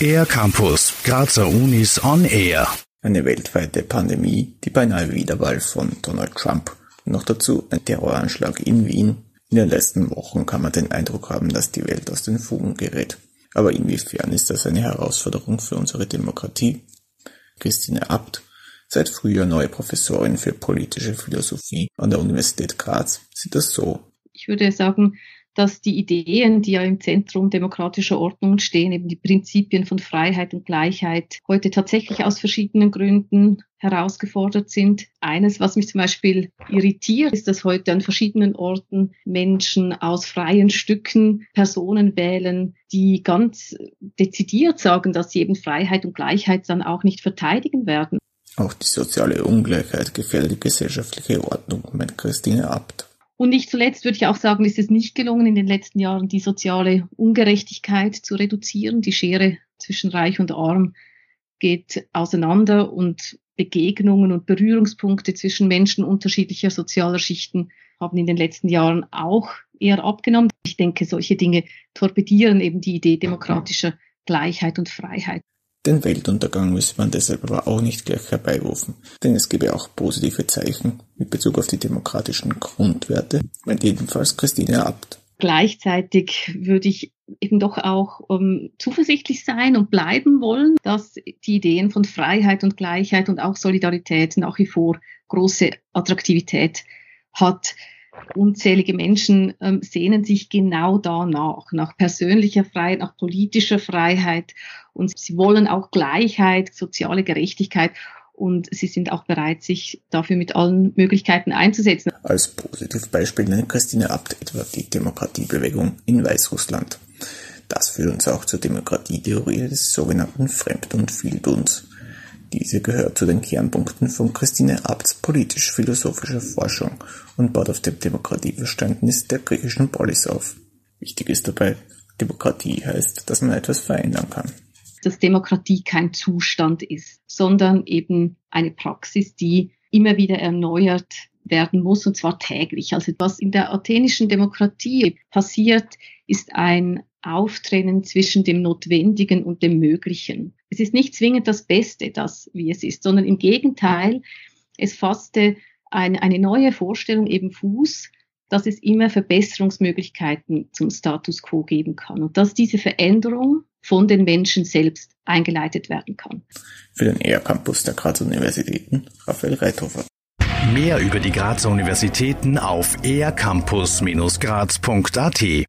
Air Campus, Grazer Unis on Air. Eine weltweite Pandemie, die beinahe Wiederwahl von Donald Trump und noch dazu ein Terroranschlag in Wien. In den letzten Wochen kann man den Eindruck haben, dass die Welt aus den Fugen gerät. Aber inwiefern ist das eine Herausforderung für unsere Demokratie? Christine Abt, seit Frühjahr neue Professorin für politische Philosophie an der Universität Graz, sieht das so. Ich würde sagen, dass die Ideen, die ja im Zentrum demokratischer Ordnung stehen, eben die Prinzipien von Freiheit und Gleichheit, heute tatsächlich aus verschiedenen Gründen herausgefordert sind. Eines, was mich zum Beispiel irritiert, ist, dass heute an verschiedenen Orten Menschen aus freien Stücken Personen wählen, die ganz dezidiert sagen, dass sie eben Freiheit und Gleichheit dann auch nicht verteidigen werden. Auch die soziale Ungleichheit gefährdet die gesellschaftliche Ordnung, meint Christine Abt. Und nicht zuletzt würde ich auch sagen, ist es nicht gelungen, in den letzten Jahren die soziale Ungerechtigkeit zu reduzieren. Die Schere zwischen Reich und Arm geht auseinander und Begegnungen und Berührungspunkte zwischen Menschen unterschiedlicher sozialer Schichten haben in den letzten Jahren auch eher abgenommen. Ich denke, solche Dinge torpedieren eben die Idee demokratischer Gleichheit und Freiheit. Den Weltuntergang müsse man deshalb aber auch nicht gleich herbeirufen, denn es gebe auch positive Zeichen mit Bezug auf die demokratischen Grundwerte, meint jedenfalls Christine Abt. Gleichzeitig würde ich eben doch auch um, zuversichtlich sein und bleiben wollen, dass die Ideen von Freiheit und Gleichheit und auch Solidarität nach wie vor große Attraktivität hat. Unzählige Menschen ähm, sehnen sich genau danach, nach persönlicher Freiheit, nach politischer Freiheit und sie wollen auch Gleichheit, soziale Gerechtigkeit und sie sind auch bereit, sich dafür mit allen Möglichkeiten einzusetzen. Als Positivbeispiel nennt Christine Abt etwa die Demokratiebewegung in Weißrussland. Das führt uns auch zur Demokratietheorie des sogenannten Fremd- und Vieltuns. Diese gehört zu den Kernpunkten von Christine Abts politisch-philosophischer Forschung und baut auf dem Demokratieverständnis der griechischen Polis auf. Wichtig ist dabei, Demokratie heißt, dass man etwas verändern kann. Dass Demokratie kein Zustand ist, sondern eben eine Praxis, die immer wieder erneuert werden muss, und zwar täglich. Also was in der athenischen Demokratie passiert, ist ein Auftrennen zwischen dem Notwendigen und dem Möglichen. Es ist nicht zwingend das Beste, das wie es ist, sondern im Gegenteil, es fasste ein, eine neue Vorstellung eben Fuß, dass es immer Verbesserungsmöglichkeiten zum Status quo geben kann und dass diese Veränderung von den Menschen selbst eingeleitet werden kann. Für den ER Campus der Grazer Universitäten, Raphael Reithofer. Mehr über die Grazer Universitäten auf ercampus-graz.at